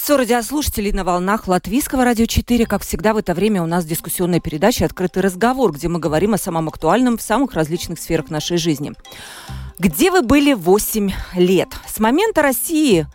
Приветствую радиослушателей на волнах Латвийского радио 4. Как всегда, в это время у нас дискуссионная передача «Открытый разговор», где мы говорим о самом актуальном в самых различных сферах нашей жизни. Где вы были 8 лет? С момента России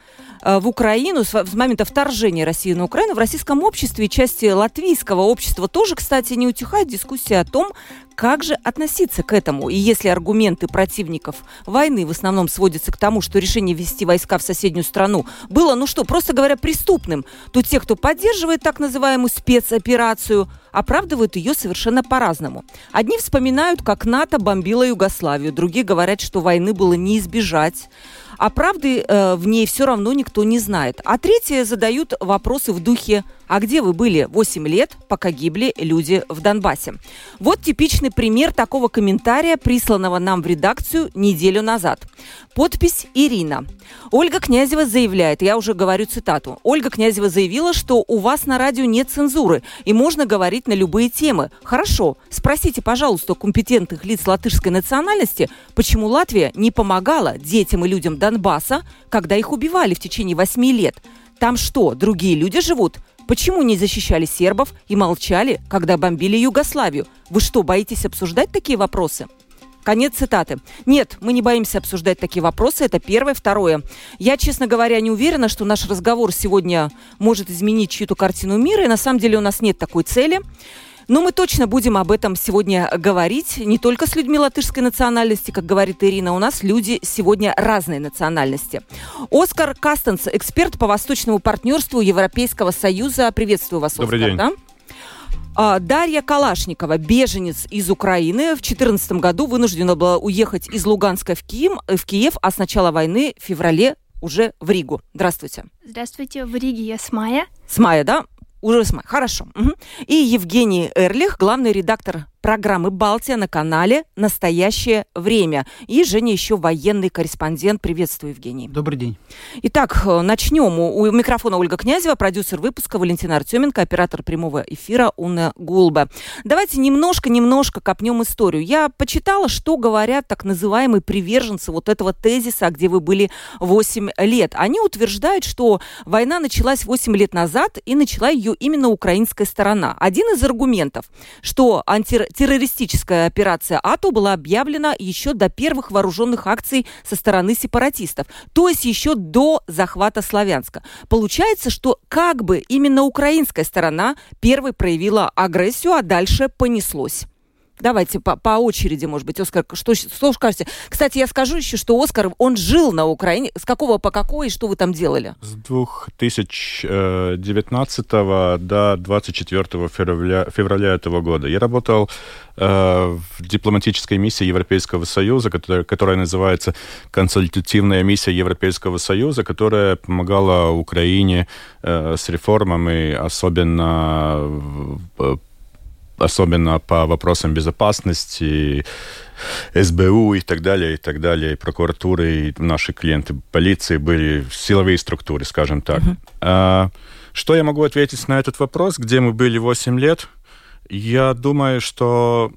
в Украину, с, с момента вторжения России на Украину, в российском обществе и части латвийского общества тоже, кстати, не утихает дискуссия о том, как же относиться к этому? И если аргументы противников войны в основном сводятся к тому, что решение ввести войска в соседнюю страну было, ну что, просто говоря, преступным, то те, кто поддерживает так называемую спецоперацию, оправдывают ее совершенно по-разному. Одни вспоминают, как НАТО бомбило Югославию, другие говорят, что войны было не избежать а правды э, в ней все равно никто не знает. А третьи задают вопросы в духе «А где вы были 8 лет, пока гибли люди в Донбассе?» Вот типичный пример такого комментария, присланного нам в редакцию неделю назад. Подпись Ирина. Ольга Князева заявляет, я уже говорю цитату, Ольга Князева заявила, что у вас на радио нет цензуры и можно говорить на любые темы. Хорошо, спросите, пожалуйста, компетентных лиц латышской национальности, почему Латвия не помогала детям и людям Донбасса, когда их убивали в течение восьми лет. Там что, другие люди живут? Почему не защищали сербов и молчали, когда бомбили Югославию? Вы что, боитесь обсуждать такие вопросы? Конец цитаты. Нет, мы не боимся обсуждать такие вопросы. Это первое. Второе. Я, честно говоря, не уверена, что наш разговор сегодня может изменить чью-то картину мира. И на самом деле у нас нет такой цели. Но мы точно будем об этом сегодня говорить. Не только с людьми латышской национальности, как говорит Ирина, у нас люди сегодня разной национальности. Оскар Кастенс, эксперт по восточному партнерству Европейского Союза. Приветствую вас, Добрый Оскар. день. Да? А, Дарья Калашникова, беженец из Украины, в 2014 году вынуждена была уехать из Луганска в Киев, в Киев, а с начала войны в феврале уже в Ригу. Здравствуйте. Здравствуйте, в Риге я с Мая. С мая, да? Уже с мая. Хорошо. Мгм. И Евгений Эрлих, главный редактор программы «Балтия» на канале «Настоящее время». И Женя еще военный корреспондент. Приветствую, Евгений. Добрый день. Итак, э, начнем. У микрофона Ольга Князева, продюсер выпуска Валентина Артеменко, оператор прямого эфира Уна Гулба. Давайте немножко-немножко копнем историю. Я почитала, что говорят так называемые приверженцы вот этого тезиса, где вы были 8 лет. Они утверждают, что война началась 8 лет назад, и начала ее именно украинская сторона. Один из аргументов, что антитеррористическая операция АТО была объявлена еще до первых вооруженных акций со стороны сепаратистов, то есть еще до захвата Славянска. Получается, что как бы именно украинская сторона первой проявила агрессию, а дальше понеслось. Давайте по, по очереди, может быть, Оскар, что, что скажете? Кстати, я скажу еще, что Оскар, он жил на Украине. С какого по какой и что вы там делали? С 2019 до 24 февраля, февраля этого года я работал э, в дипломатической миссии Европейского Союза, которая, которая называется консультативная миссия Европейского Союза, которая помогала Украине э, с реформами, особенно э, особенно по вопросам безопасности, СБУ и так далее, и так далее, и прокуратуры, и наши клиенты полиции были силовые структуры, скажем так. Uh-huh. А, что я могу ответить на этот вопрос, где мы были 8 лет? Я думаю, что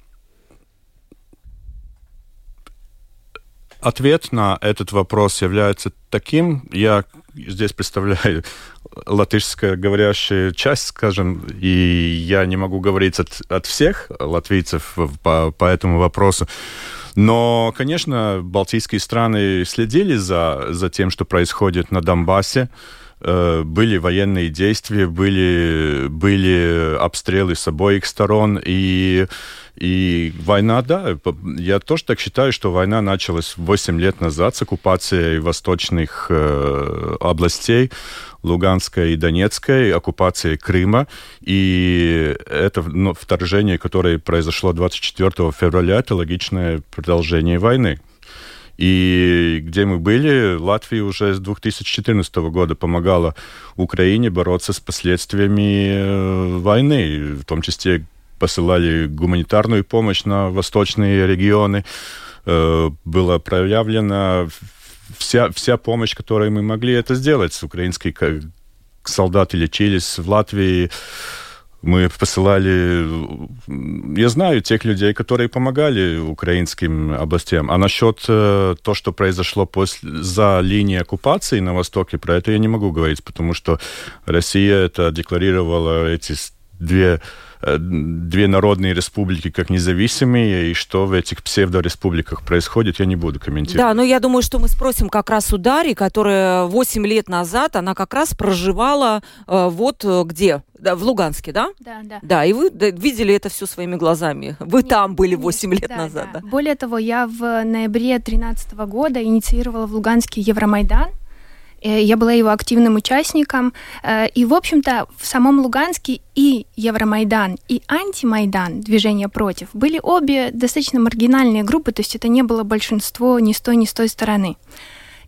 ответ на этот вопрос является таким, я здесь представляю латышская говорящая часть, скажем, и я не могу говорить от, от всех латвийцев по, по этому вопросу, но, конечно, балтийские страны следили за, за тем, что происходит на Донбассе, э, были военные действия, были, были обстрелы с обоих сторон, и и война, да, я тоже так считаю, что война началась 8 лет назад с оккупацией восточных э, областей, Луганской и Донецкой, оккупацией Крыма. И это ну, вторжение, которое произошло 24 февраля, это логичное продолжение войны. И где мы были, Латвия уже с 2014 года помогала Украине бороться с последствиями э, войны, в том числе посылали гуманитарную помощь на восточные регионы. Э, была проявлена вся, вся помощь, которую мы могли это сделать. Украинские солдаты лечились в Латвии, мы посылали, я знаю тех людей, которые помогали украинским областям. А насчет э, то, что произошло после, за линией оккупации на Востоке, про это я не могу говорить, потому что Россия это декларировала эти две две народные республики как независимые, и что в этих псевдореспубликах происходит, я не буду комментировать. Да, но я думаю, что мы спросим как раз у Дарьи, которая 8 лет назад, она как раз проживала э, вот э, где? Да, в Луганске, да? Да, да. Да, и вы да, видели это все своими глазами. Вы Нет, там были 8 лет да, назад. Да. Да. Более того, я в ноябре 2013 года инициировала в Луганске Евромайдан, Э, я была его активным участником. Э, и, в общем-то, в самом Луганске и Евромайдан, и антимайдан, движение против, были обе достаточно маргинальные группы, то есть это не было большинство ни с той, ни с той стороны.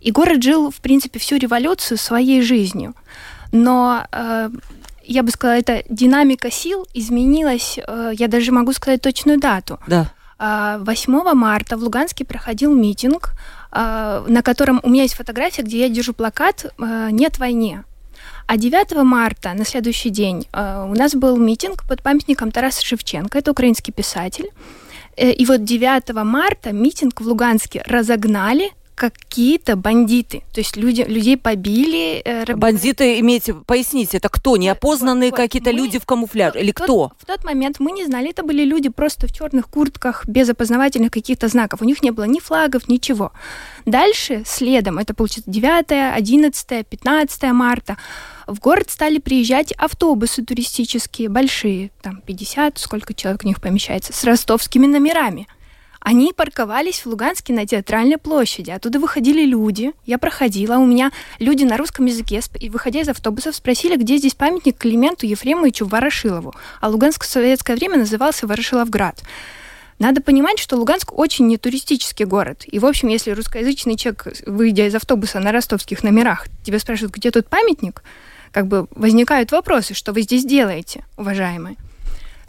И город жил, в принципе, всю революцию своей жизнью. Но э, я бы сказала, эта динамика сил изменилась, я даже могу сказать точную дату. Да. 8 марта в Луганске проходил митинг а, на котором у меня есть фотография, где я держу плакат а, «Нет войне». А 9 марта, на следующий день, а, у нас был митинг под памятником Тараса Шевченко, это украинский писатель. Э, и вот 9 марта митинг в Луганске разогнали какие-то бандиты. То есть люди, людей побили. Э, Бандиты, имеете, поясните, это кто? Неопознанные вот, какие-то люди в камуфляже? Или в кто? в тот момент мы не знали, это были люди просто в черных куртках, без опознавательных каких-то знаков. У них не было ни флагов, ничего. Дальше, следом, это получится 9, 11, 15 марта, в город стали приезжать автобусы туристические, большие, там 50, сколько человек в них помещается, с ростовскими номерами – они парковались в Луганске на театральной площади. Оттуда выходили люди. Я проходила. У меня люди на русском языке, выходя из автобусов, спросили, где здесь памятник Клименту Ефремовичу Ворошилову. А Луганск в советское время назывался Ворошиловград. Надо понимать, что Луганск очень не туристический город. И, в общем, если русскоязычный человек, выйдя из автобуса на ростовских номерах, тебя спрашивают, где тут памятник, как бы возникают вопросы, что вы здесь делаете, уважаемые.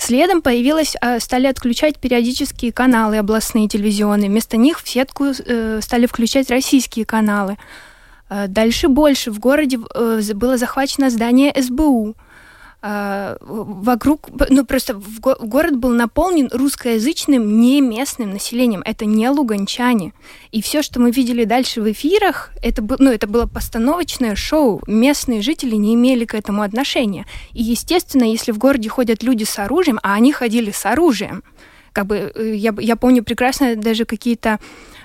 Следом появилось, а, стали отключать периодические каналы областные телевизионные. Вместо них в сетку э, стали включать российские каналы. Э, дальше больше. В городе э, было захвачено здание СБУ. А, вокруг, ну просто в город был наполнен русскоязычным не местным населением. Это не луганчане. И все, что мы видели дальше в эфирах, это, ну, это было постановочное шоу. Местные жители не имели к этому отношения. И, естественно, если в городе ходят люди с оружием, а они ходили с оружием, как бы э, я, я помню прекрасно даже какие-то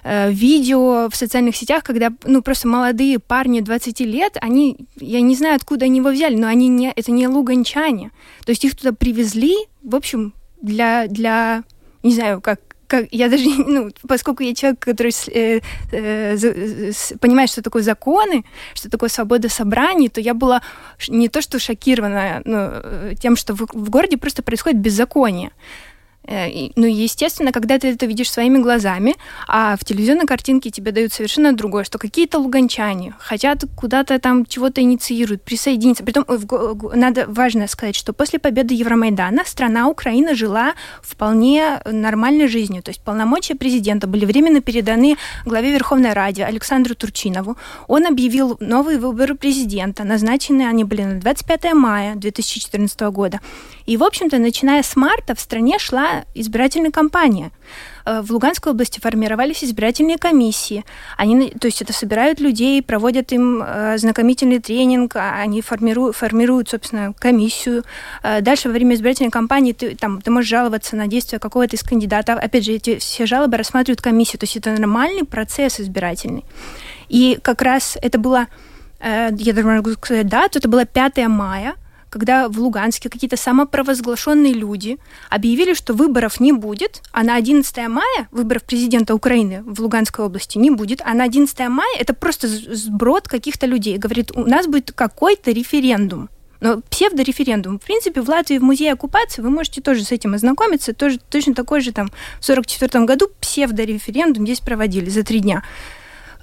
э, видео в социальных сетях, когда ну просто молодые парни 20 лет, они, я не знаю, откуда они его взяли, но они не, это не луганчане. То есть их туда привезли, в общем, для, для не знаю, как как, я даже, ну, поскольку я человек, который э, э, понимает, что такое законы, что такое свобода собраний, то я была не то что шокирована ну, тем, что в, в городе просто происходит беззаконие. Э, ну, естественно, когда ты это видишь своими глазами, а в телевизионной картинке тебе дают совершенно другое, что какие-то луганчане хотят куда-то там чего-то инициируют, присоединиться. Притом, надо важно сказать, что после победы Евромайдана страна Украина жила вполне нормальной жизнью. То есть полномочия президента были временно переданы главе Верховной Ради Александру Турчинову. Он объявил новые выборы президента. Назначены они были на 25 мая 2014 года. И, в общем-то, начиная с марта в стране шла избирательная кампания. Э, в Луганской области формировались избирательные комиссии. Они, то есть это собирают людей, проводят им э, знакомительный тренинг, а они формируют, формируют, собственно, комиссию. Э, дальше во время избирательной кампании ты, там, ты можешь жаловаться на действия какого-то из кандидатов. Опять же, эти все жалобы рассматривают комиссию. То есть это нормальный процесс избирательный. И как раз это было, я даже могу сказать дату, это было 5 мая – когда в Луганске какие-то самопровозглашенные люди объявили, что выборов не будет, а на 11 мая выборов президента Украины в Луганской области не будет, а на 11 мая это просто сброд каких-то людей. Говорит, у нас будет какой-то референдум. Но псевдореферендум. В принципе, в Латвии в музее оккупации вы можете тоже с этим ознакомиться. Тоже, точно такой же там в 1944 году псевдореферендум здесь проводили за три дня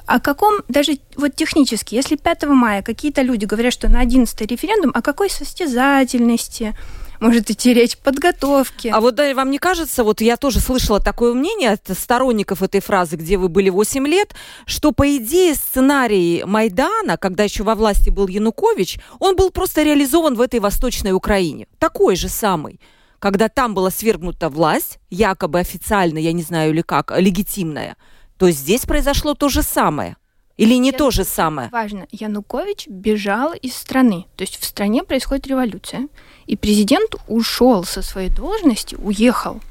о каком, даже вот технически, если 5 мая какие-то люди говорят, что на 11 референдум, о какой состязательности, может идти речь подготовки. А вот да, вам не кажется, вот я тоже слышала такое мнение от сторонников этой фразы, где вы были 8 лет, что по идее сценарий Майдана, когда еще во власти был Янукович, он был просто реализован в этой Восточной Украине. Такой же самый когда там была свергнута власть, якобы официально, я не знаю или как, легитимная, то здесь произошло то же самое. Или не Я... то же самое? Важно. Янукович бежал из страны. То есть в стране происходит революция. И президент ушел со своей должности, уехал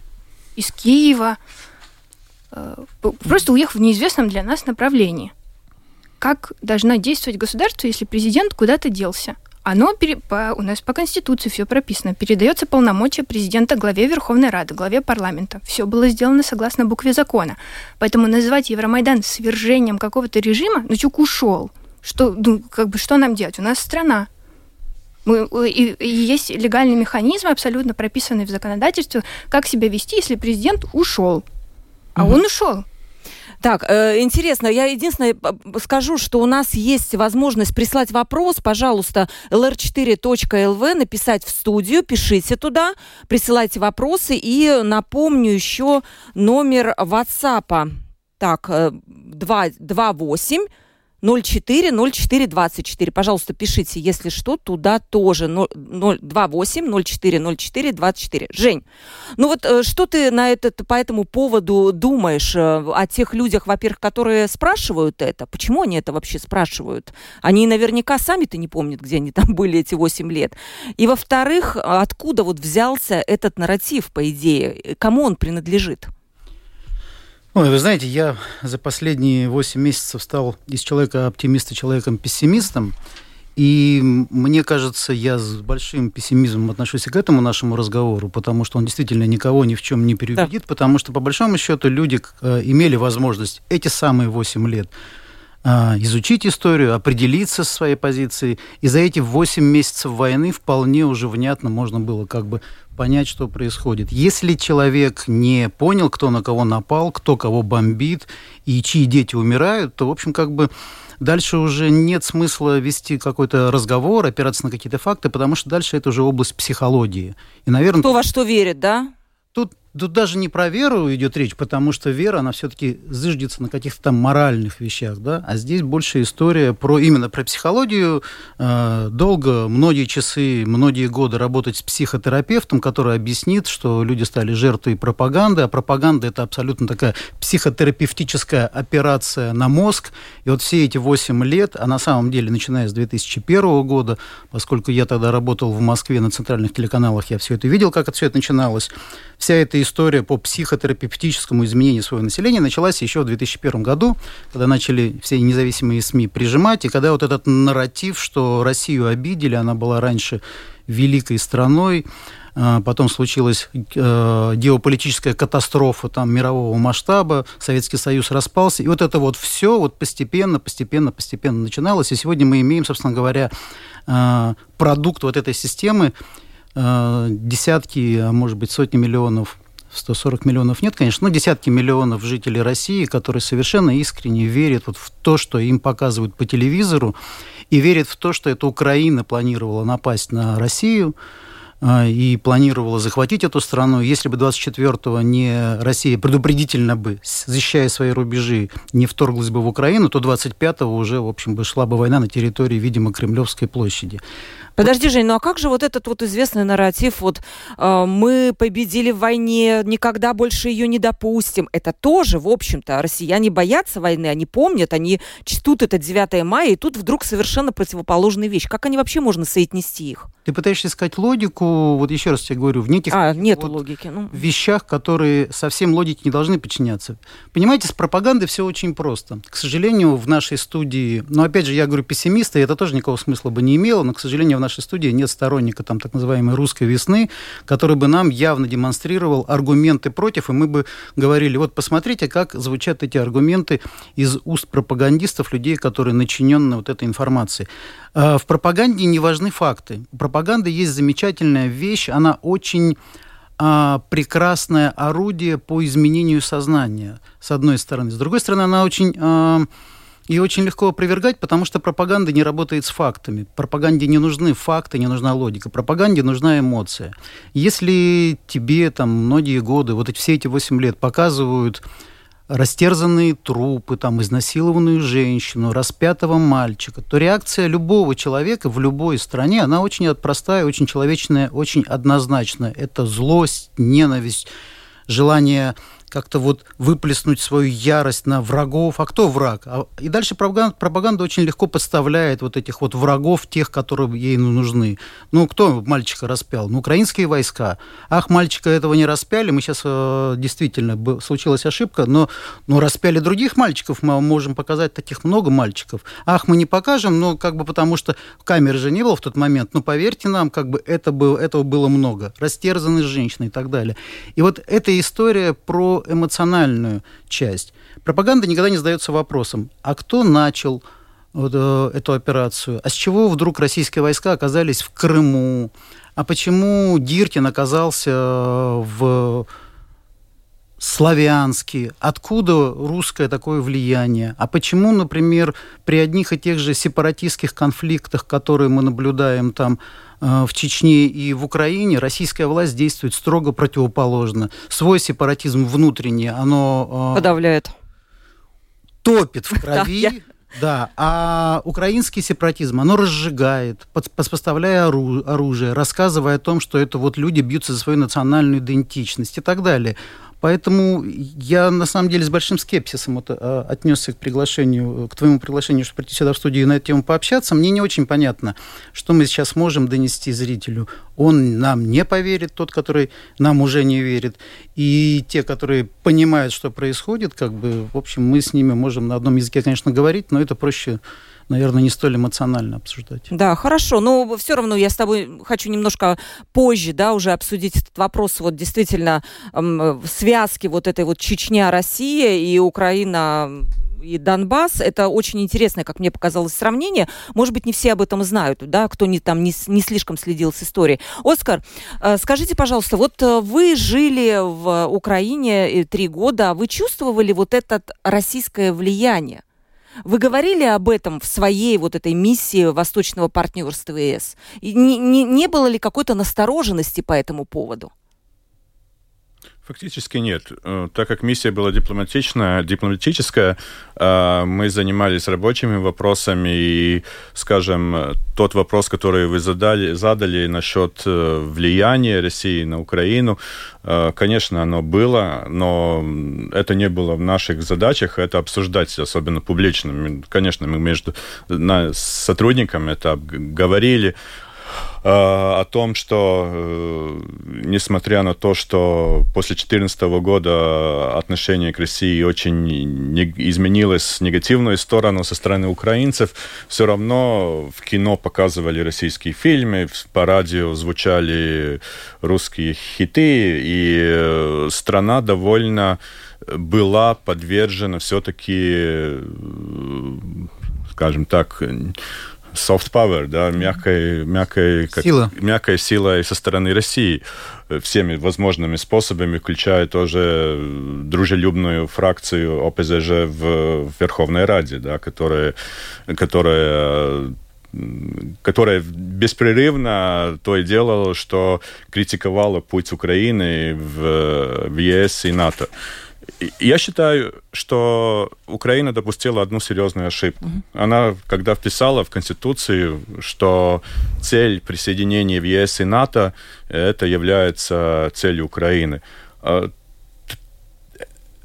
из Киева, э, просто уехал в неизвестном для нас направлении. Как должна действовать государство, если президент куда-то делся? Оно пере, по, у нас по Конституции все прописано. Передается полномочия президента главе Верховной Рады, главе парламента. Все было сделано согласно букве закона. Поэтому называть Евромайдан свержением какого-то режима, ну чук ушел. Что, ну, как бы, что нам делать? У нас страна. Мы, и, и есть легальный механизм, абсолютно прописанный в законодательстве, как себя вести, если президент ушел. А угу. он ушел. Так, э, интересно, я единственное скажу, что у нас есть возможность прислать вопрос, пожалуйста, lr4.lv, написать в студию, пишите туда, присылайте вопросы и напомню еще номер WhatsApp. Так, 228 э, 04 04 24. Пожалуйста, пишите, если что, туда тоже 28 04 04 24. Жень, ну вот э, что ты на этот, по этому поводу думаешь э, о тех людях, во-первых, которые спрашивают это? Почему они это вообще спрашивают? Они наверняка сами-то не помнят, где они там были эти 8 лет. И во-вторых, откуда вот взялся этот нарратив, по идее? Кому он принадлежит? Ой, вы знаете, я за последние 8 месяцев стал из человека-оптимиста человеком-пессимистом. И мне кажется, я с большим пессимизмом отношусь к этому нашему разговору, потому что он действительно никого ни в чем не переубедит, да. потому что, по большому счету, люди э, имели возможность эти самые 8 лет изучить историю, определиться со своей позицией. И за эти 8 месяцев войны вполне уже внятно можно было как бы понять, что происходит. Если человек не понял, кто на кого напал, кто кого бомбит и чьи дети умирают, то, в общем, как бы дальше уже нет смысла вести какой-то разговор, опираться на какие-то факты, потому что дальше это уже область психологии. И, наверное... Кто во что верит, да? Тут Тут даже не про веру идет речь, потому что вера, она все-таки зыждется на каких-то там моральных вещах, да, а здесь больше история про именно про психологию. Э, долго, многие часы, многие годы работать с психотерапевтом, который объяснит, что люди стали жертвой пропаганды, а пропаганда это абсолютно такая психотерапевтическая операция на мозг. И вот все эти 8 лет, а на самом деле, начиная с 2001 года, поскольку я тогда работал в Москве на центральных телеканалах, я все это видел, как это все это начиналось, вся эта история по психотерапевтическому изменению своего населения началась еще в 2001 году, когда начали все независимые СМИ прижимать, и когда вот этот нарратив, что Россию обидели, она была раньше великой страной, а, потом случилась э, геополитическая катастрофа там, мирового масштаба, Советский Союз распался, и вот это вот все вот постепенно, постепенно, постепенно начиналось, и сегодня мы имеем, собственно говоря, э, продукт вот этой системы, э, десятки, а может быть, сотни миллионов 140 миллионов нет, конечно, но десятки миллионов жителей России, которые совершенно искренне верят вот в то, что им показывают по телевизору, и верят в то, что эта Украина планировала напасть на Россию, а, и планировала захватить эту страну. Если бы 24-го не Россия предупредительно бы, защищая свои рубежи, не вторглась бы в Украину, то 25-го уже, в общем, бы шла бы война на территории, видимо, Кремлевской площади. Подожди, Жень, ну а как же вот этот вот известный нарратив, вот э, мы победили в войне, никогда больше ее не допустим. Это тоже, в общем-то, россияне боятся войны, они помнят, они чтут это 9 мая, и тут вдруг совершенно противоположная вещь. Как они вообще можно соотнести их? Ты пытаешься искать логику, вот еще раз тебе говорю, в неких а, нет вот логики. Ну. вещах, которые совсем логике не должны подчиняться. Понимаете, с пропагандой все очень просто. К сожалению, в нашей студии, ну, опять же, я говорю пессимисты, это тоже никакого смысла бы не имело, но, к сожалению, в нашей студии нет сторонника там так называемой русской весны, который бы нам явно демонстрировал аргументы против, и мы бы говорили, вот посмотрите, как звучат эти аргументы из уст пропагандистов, людей, которые начинены вот этой информацией. А, в пропаганде не важны факты. У пропаганды есть замечательная вещь, она очень а, прекрасное орудие по изменению сознания, с одной стороны. С другой стороны, она очень а, И очень легко опровергать, потому что пропаганда не работает с фактами. Пропаганде не нужны факты, не нужна логика. Пропаганде нужна эмоция. Если тебе там многие годы, вот эти, все эти 8 лет показывают растерзанные трупы, там, изнасилованную женщину, распятого мальчика, то реакция любого человека в любой стране, она очень простая, очень человечная, очень однозначная. Это злость, ненависть, желание как-то вот выплеснуть свою ярость на врагов. А кто враг? А, и дальше пропаганда, пропаганда очень легко подставляет вот этих вот врагов, тех, которые ей нужны. Ну, кто мальчика распял? Ну, украинские войска. Ах, мальчика этого не распяли. Мы сейчас э, действительно случилась ошибка, но, но распяли других мальчиков. Мы можем показать таких много мальчиков. Ах, мы не покажем, но как бы потому что камеры же не было в тот момент. Но поверьте нам, как бы это было, этого было много. Растерзанные женщины и так далее. И вот эта история про эмоциональную часть. Пропаганда никогда не задается вопросом, а кто начал вот, э, эту операцию? А с чего вдруг российские войска оказались в Крыму? А почему Диркин оказался в славянский, откуда русское такое влияние, а почему, например, при одних и тех же сепаратистских конфликтах, которые мы наблюдаем там э, в Чечне и в Украине, российская власть действует строго противоположно. Свой сепаратизм внутренний, оно... Э, Подавляет. Топит в крови, да, а украинский сепаратизм, оно разжигает, поставляя оружие, рассказывая о том, что это вот люди бьются за свою национальную идентичность и так далее. Поэтому я, на самом деле, с большим скепсисом вот, а, отнесся к приглашению, к твоему приглашению, чтобы прийти сюда в студию и на эту тему пообщаться. Мне не очень понятно, что мы сейчас можем донести зрителю. Он нам не поверит, тот, который нам уже не верит. И те, которые понимают, что происходит, как бы, в общем, мы с ними можем на одном языке, конечно, говорить, но это проще наверное, не столь эмоционально обсуждать. Да, хорошо. Но все равно я с тобой хочу немножко позже, да, уже обсудить этот вопрос. Вот действительно эм, связки вот этой вот Чечня, Россия и Украина и Донбасс. Это очень интересное, как мне показалось, сравнение. Может быть, не все об этом знают, да, кто не, там не, не слишком следил с историей. Оскар, э, скажите, пожалуйста, вот э, вы жили в Украине э, три года, а вы чувствовали вот это российское влияние? Вы говорили об этом в своей вот этой миссии Восточного партнерства ЕС? И не, не, не было ли какой-то настороженности по этому поводу? Фактически нет. Э, так как миссия была дипломатичная, дипломатическая, э, мы занимались рабочими вопросами, и, скажем, тот вопрос, который вы задали, задали насчет э, влияния России на Украину, конечно, оно было, но это не было в наших задачах, это обсуждать, особенно публично. Конечно, мы между сотрудниками это говорили, о том, что э, несмотря на то, что после 2014 года отношение к России очень изменилось в негативную сторону со стороны украинцев, все равно в кино показывали российские фильмы, по радио звучали русские хиты, и э, страна довольно была подвержена все-таки, скажем так, soft power, да, мягкой, мягкой, как, сила. мягкой силой со стороны России всеми возможными способами, включая тоже дружелюбную фракцию ОПЗЖ в, в Верховной Раде, да, которая, которая которая беспрерывно то и делала, что критиковала путь Украины в, в ЕС и НАТО. Я считаю, что Украина допустила одну серьезную ошибку. Она, когда вписала в Конституцию, что цель присоединения в ЕС и НАТО это является целью Украины. А,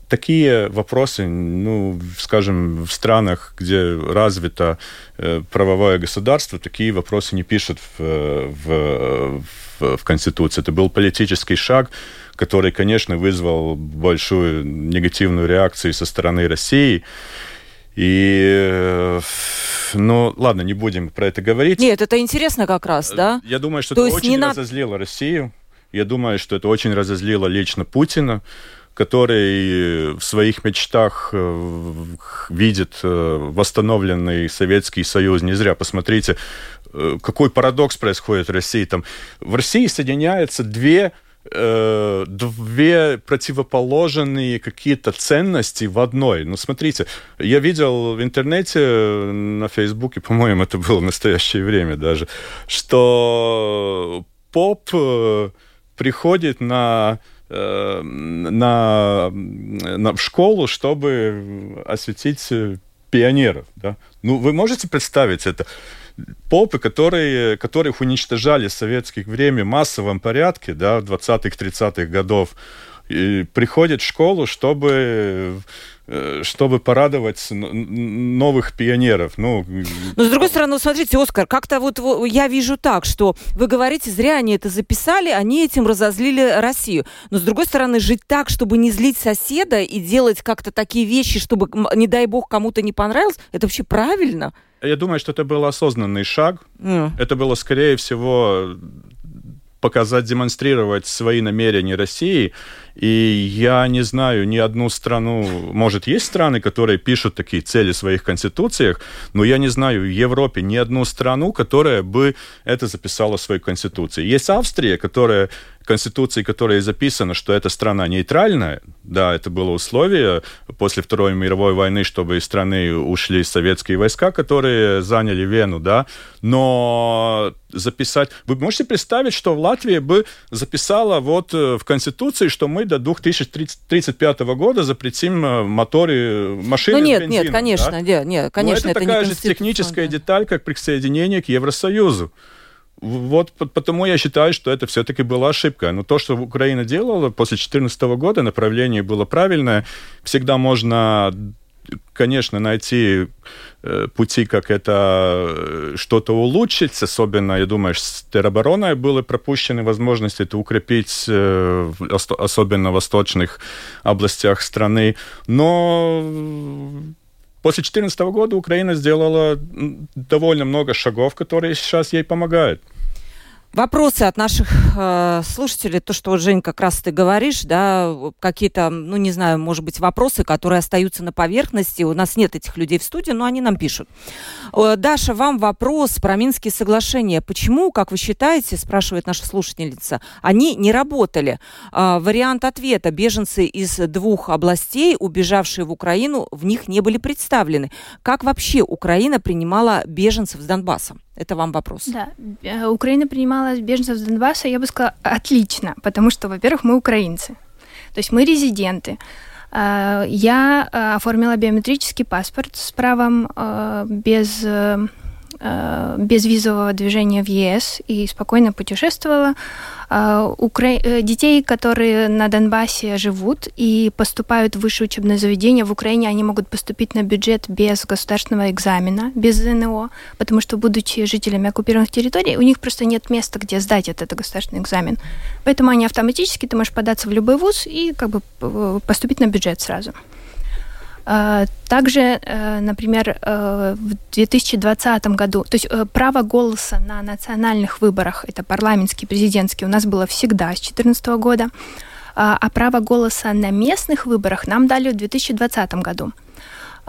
такие вопросы, ну, скажем, в странах, где развито э, правовое государство, такие вопросы не пишут в, в, в, в Конституции. Это был политический шаг, который, конечно, вызвал большую негативную реакцию со стороны России. И, ну, ладно, не будем про это говорить. Нет, это интересно как раз, да? Я думаю, что То это очень разозлило на... Россию. Я думаю, что это очень разозлило лично Путина, который в своих мечтах э, видит э, восстановленный Советский Союз. Не зря, посмотрите, э, какой парадокс происходит в России. Там, в России соединяются две э, две противоположные какие-то ценности в одной. Ну, смотрите, я видел в интернете, на Фейсбуке, по-моему, это было в настоящее время даже, что поп э, приходит на э, на, на, в школу, чтобы осветить пионеров. Да? Ну, вы можете представить это? попы, которые, которых уничтожали в советское время в массовом порядке, да, в 20-30-х годов, и приходят в школу, чтобы э, чтобы порадовать новых пионеров. Ну, Но с другой стороны, смотрите, Оскар, как-то вот я вижу так, что вы говорите, зря они это записали, они этим разозлили Россию. Но с другой стороны, жить так, чтобы не злить соседа и делать как-то такие вещи, чтобы, не дай бог, кому-то не понравилось, это вообще правильно? Я думаю, что это был осознанный шаг. Mm. Это было, скорее всего, показать, демонстрировать свои намерения России. И я не знаю ни одну страну, может, есть страны, которые пишут такие цели в своих конституциях, но я не знаю в Европе ни одну страну, которая бы это записала в своей конституции. Есть Австрия, которая Конституции, которой записано, что эта страна нейтральная, да, это было условие после Второй мировой войны, чтобы из страны ушли советские войска, которые заняли Вену, да, но записать... Вы можете представить, что в Латвии бы записала вот э, в Конституции, что мы до 2035 года запретим э, моторы машины Ну нет, бензином, нет, конечно, да? нет, нет, конечно, Но это, это такая же техническая деталь, как присоединение к Евросоюзу. Вот потому я считаю, что это все-таки была ошибка. Но то, что Украина делала после 2014 года, направление было правильное. Всегда можно, конечно, найти э, пути, как это э, что-то улучшить. Особенно, я думаю, с теробороной были пропущены возможности это укрепить, э, особенно в восточных областях страны. Но После 2014 года Украина сделала довольно много шагов, которые сейчас ей помогают. Вопросы от наших э, слушателей, то, что, вот, Жень, как раз ты говоришь, да, какие-то, ну, не знаю, может быть, вопросы, которые остаются на поверхности. У нас нет этих людей в студии, но они нам пишут. Э, Даша, вам вопрос про Минские соглашения. Почему, как вы считаете, спрашивает наша слушательница, они не работали? Э, вариант ответа. Беженцы из двух областей, убежавшие в Украину, в них не были представлены. Как вообще Украина принимала беженцев с Донбасса? Это вам вопрос. Да, э, Украина принимала беженцев с Донбасса, я бы сказала, отлично, потому что, во-первых, мы украинцы, то есть мы резиденты. Э, я э, оформила биометрический паспорт с правом без безвизового движения в ЕС и спокойно путешествовала. А, укра... Э, детей, которые на Донбассе живут и поступают в высшее учебное заведение, в Украине они могут поступить на бюджет без государственного экзамена, без ЗНО, потому что, будучи жителями оккупированных территорий, у них просто нет места, где сдать этот государственный экзамен. Поэтому они автоматически, ты можешь податься в любой вуз и как бы поступить на бюджет сразу. А, также, э, например, э, в 2020 году, то есть э, право голоса на национальных выборах, это парламентский, президентский, у нас было всегда с 2014 года, а, а право голоса на местных выборах нам дали в 2020 году.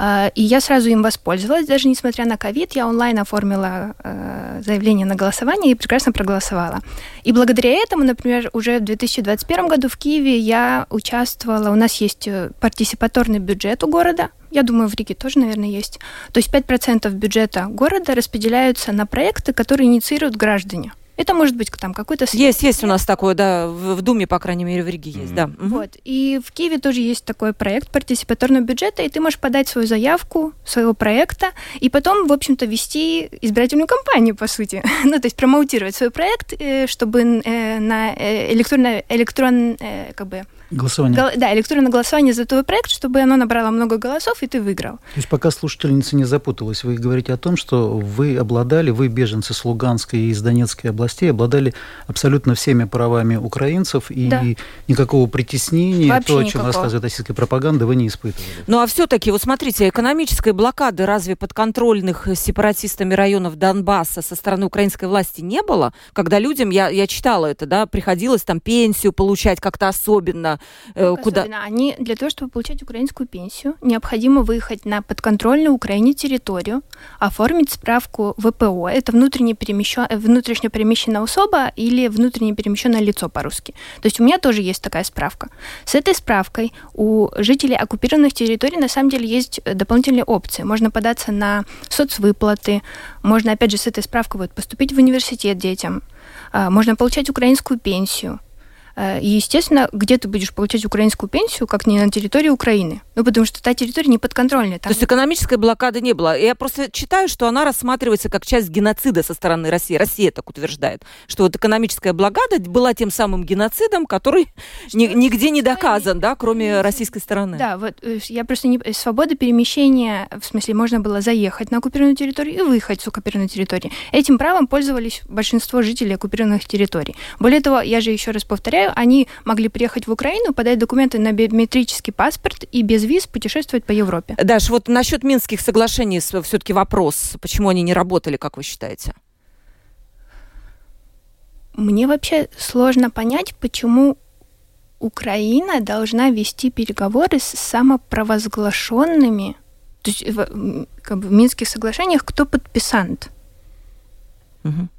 А, и я сразу им воспользовалась, даже несмотря на ковид, я онлайн оформила э, заявление на голосование и прекрасно проголосовала. И благодаря этому, например, уже в 2021 году в Киеве я участвовала, у нас есть э, партисипаторный бюджет у города, я думаю, в Риге тоже, наверное, есть. То есть 5% бюджета города распределяются на проекты, которые инициируют граждане. Это может быть там какой-то... Есть, есть у нас такое, да, в, в Думе, по крайней мере, в Риге есть, mm-hmm. да. Вот. И в Киеве тоже есть такой проект партисипаторного бюджета, и ты можешь подать свою заявку своего проекта, и потом, в общем-то, вести избирательную кампанию, по сути. ну, то есть промоутировать свой проект, э, чтобы э, на э, электронно, электрон, как бы, Голосование. Гол, да, электронное голосование за твой проект, чтобы оно набрало много голосов, и ты выиграл. То есть пока слушательница не запуталась, вы говорите о том, что вы обладали, вы, беженцы с Луганской и из Донецкой областей, обладали абсолютно всеми правами украинцев, и да. никакого притеснения, Вообще то, о чем никакого. рассказывает российская пропаганда, вы не испытывали. Ну а все-таки, вот смотрите, экономической блокады разве подконтрольных сепаратистами районов Донбасса со стороны украинской власти не было? Когда людям, я, я читала это, да, приходилось там пенсию получать как-то особенно, э, куда... Они для того, чтобы получать украинскую пенсию, необходимо выехать на подконтрольную Украине территорию, оформить справку ВПО, это внутренне перемещен... внутренне перемещенная особа или внутренне перемещенное лицо по-русски. То есть у меня тоже есть такая справка. С этой справкой у жителей оккупированных территорий на самом деле есть дополнительные опции. Можно податься на соцвыплаты, можно опять же с этой справкой вот, поступить в университет детям, а, можно получать украинскую пенсию. Э, и, естественно, где ты будешь получать украинскую пенсию, как не на территории Украины. Ну, потому что та территория не подконтрольная. Там... То есть экономической блокады не было. Я просто читаю, что она рассматривается как часть геноцида со стороны России. Россия так утверждает, что вот экономическая блокада была тем самым геноцидом, который ни, нигде не доказан, да, кроме российской стороны. Да, вот э, я просто не... Свобода перемещения, в смысле, можно было заехать на оккупированную территорию и выехать с оккупированной территории. Этим правом пользовались большинство жителей оккупированных территорий. Более того, я же еще раз повторяю, они могли приехать в Украину, подать документы на биометрический паспорт и без виз путешествовать по Европе. Даш, вот насчет Минских соглашений все-таки вопрос, почему они не работали, как вы считаете? Мне вообще сложно понять, почему Украина должна вести переговоры с самопровозглашенными, то есть как бы в Минских соглашениях кто подписант? Угу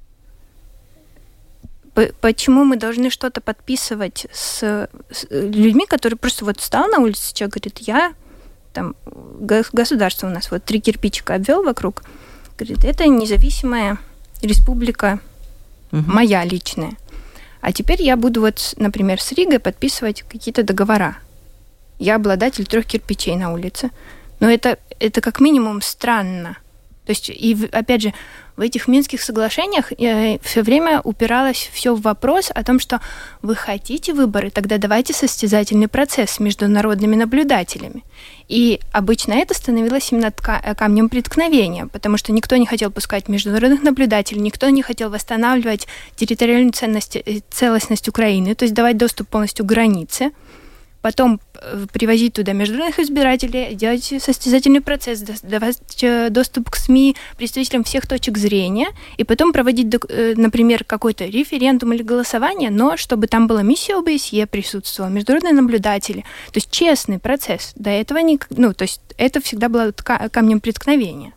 почему мы должны что-то подписывать с, с людьми, которые просто вот встал на улице, человек говорит, я там государство у нас вот три кирпичика обвел вокруг, говорит, это независимая республика угу. моя личная. А теперь я буду вот, например, с Ригой подписывать какие-то договора. Я обладатель трех кирпичей на улице. Но это, это как минимум странно. То есть, и опять же, в этих Минских соглашениях э, все время упиралось все в вопрос о том, что вы хотите выборы, тогда давайте состязательный процесс с международными наблюдателями. И обычно это становилось именно э, камнем преткновения, потому что никто не хотел пускать международных наблюдателей, никто не хотел восстанавливать территориальную ценность, э, целостность Украины, то есть давать доступ полностью к границе потом э, привозить туда международных избирателей, делать состязательный процесс, давать э, доступ к СМИ представителям всех точек зрения, и потом проводить, э, например, какой-то референдум или голосование, но чтобы там была миссия ОБСЕ присутствовала, международные наблюдатели. То есть честный процесс. До этого не... Ну, то есть это всегда было камнем преткновения.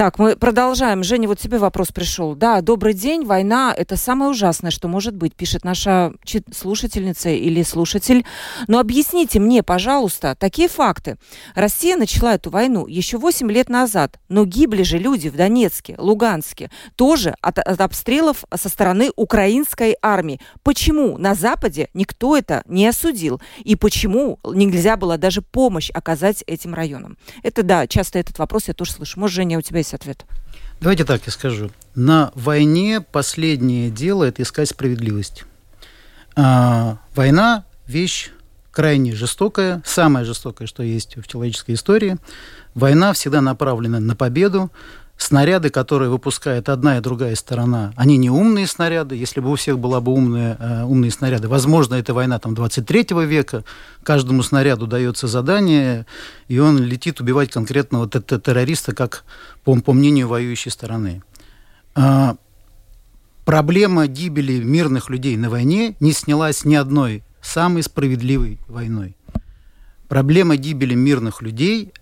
Так, мы продолжаем. Женя, вот тебе вопрос пришел. Да, добрый день. Война – это самое ужасное, что может быть, пишет наша слушательница или слушатель. Но объясните мне, пожалуйста, такие факты. Россия начала эту войну еще 8 лет назад, но гибли же люди в Донецке, Луганске, тоже от, от обстрелов со стороны украинской армии. Почему на Западе никто это не осудил? И почему нельзя было даже помощь оказать этим районам? Это, да, часто этот вопрос я тоже слышу. Может, Женя, у тебя есть есть ответ? Давайте так я скажу. На войне последнее дело – это искать справедливость. А, война – вещь крайне жестокая, самая жестокая, что есть в человеческой истории. Война всегда направлена на победу, снаряды, которые выпускает одна и другая сторона, они не умные снаряды. Если бы у всех была бы умные, э, умные снаряды, возможно, это война там, 23 века, каждому снаряду дается задание, и он летит убивать конкретного террориста, как по, по мнению воюющей стороны. А, проблема гибели мирных людей на войне не снялась ни одной самой справедливой войной. Проблема гибели мирных людей,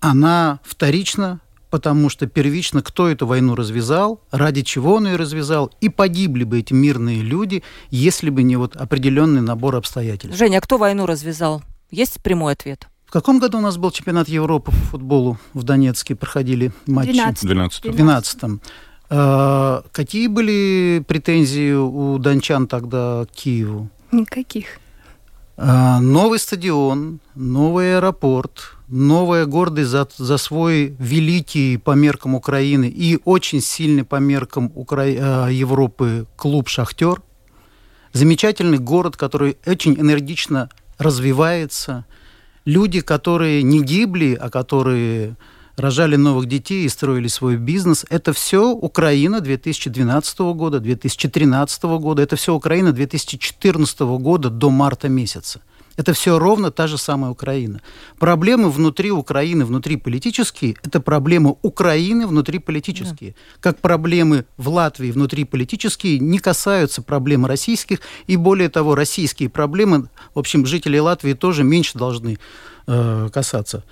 она вторична потому что первично кто эту войну развязал, ради чего он ее развязал, и погибли бы эти мирные люди, если бы не вот определенный набор обстоятельств. Женя, а кто войну развязал? Есть прямой ответ? В каком году у нас был чемпионат Европы по футболу в Донецке? Проходили матчи? В 12. 12. 12. А, какие были претензии у дончан тогда к Киеву? Никаких. А, новый стадион, новый аэропорт, новая гордость за, за свой великий по меркам Украины и очень сильный по меркам Укра... А, Европы клуб «Шахтер». Замечательный город, который очень энергично развивается. Люди, которые не гибли, а которые рожали новых детей и строили свой бизнес. Это все Украина 2012 года, 2013 года, это все Украина 2014 года до марта месяца. Это все ровно та же самая Украина. Проблемы внутри Украины, внутри политические, это проблемы Украины внутри политические. Да. Как проблемы в Латвии внутри политические не касаются проблем российских, и более того, российские проблемы, в общем, жители Латвии тоже меньше должны э, касаться.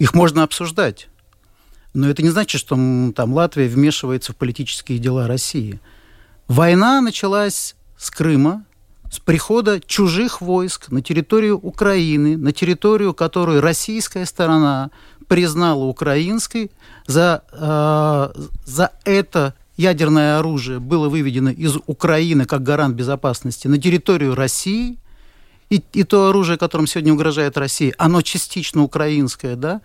Их можно обсуждать. Но это не значит, что там Латвия вмешивается в политические дела России. Война началась с Крыма, с прихода чужих войск на территорию Украины, на территорию, которую российская сторона признала украинской. За, э, за это ядерное оружие было выведено из Украины как гарант безопасности на территорию России. И, и то оружие, которым сегодня угрожает Россия, оно частично украинское, да?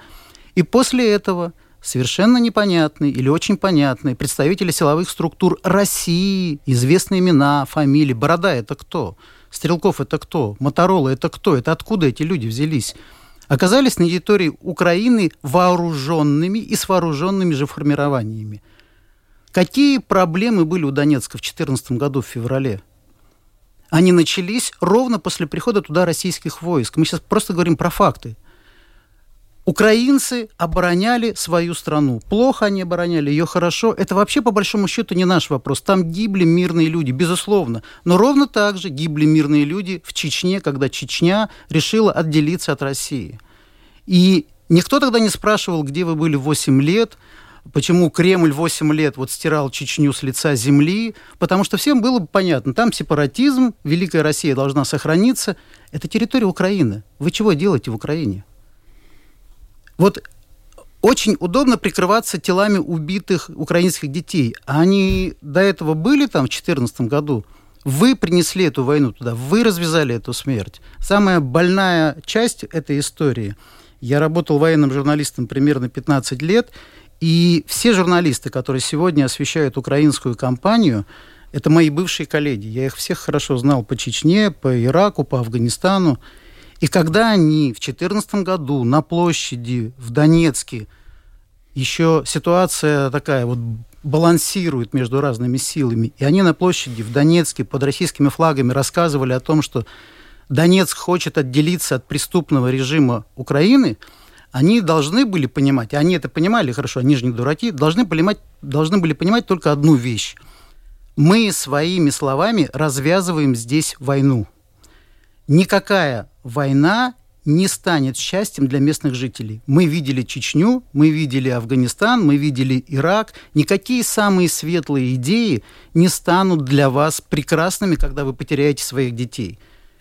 И после этого совершенно непонятные или очень понятные представители силовых структур России, известные имена, фамилии. Борода – это кто? Стрелков – это кто? Моторола – это кто? Это откуда эти люди взялись? Оказались на территории Украины вооруженными и с вооруженными же формированиями. Какие проблемы были у Донецка в 2014 году в феврале? Они начались ровно после прихода туда российских войск. Мы сейчас просто говорим про факты – Украинцы обороняли свою страну. Плохо они обороняли ее хорошо. Это вообще, по большому счету, не наш вопрос. Там гибли мирные люди, безусловно. Но ровно так же гибли мирные люди в Чечне, когда Чечня решила отделиться от России. И никто тогда не спрашивал, где вы были 8 лет, почему Кремль 8 лет вот стирал Чечню с лица земли, потому что всем было бы понятно, там сепаратизм, Великая Россия должна сохраниться. Это территория Украины. Вы чего делаете в Украине? Вот очень удобно прикрываться телами убитых украинских детей. Они до этого были там в 2014 году. Вы принесли эту войну туда, вы развязали эту смерть. Самая больная часть этой истории. Я работал военным журналистом примерно 15 лет, и все журналисты, которые сегодня освещают украинскую кампанию, это мои бывшие коллеги. Я их всех хорошо знал по Чечне, по Ираку, по Афганистану. И когда они в 2014 году на площади в Донецке, еще ситуация такая вот балансирует между разными силами, и они на площади в Донецке под российскими флагами рассказывали о том, что Донецк хочет отделиться от преступного режима Украины, они должны были понимать, они это понимали хорошо, они же не дураки, должны, понимать, должны были понимать только одну вещь. Мы своими словами развязываем здесь войну – никакая война не станет счастьем для местных жителей. Мы видели Чечню, мы видели Афганистан, мы видели Ирак. Никакие самые светлые идеи не станут для вас прекрасными, когда вы потеряете своих детей.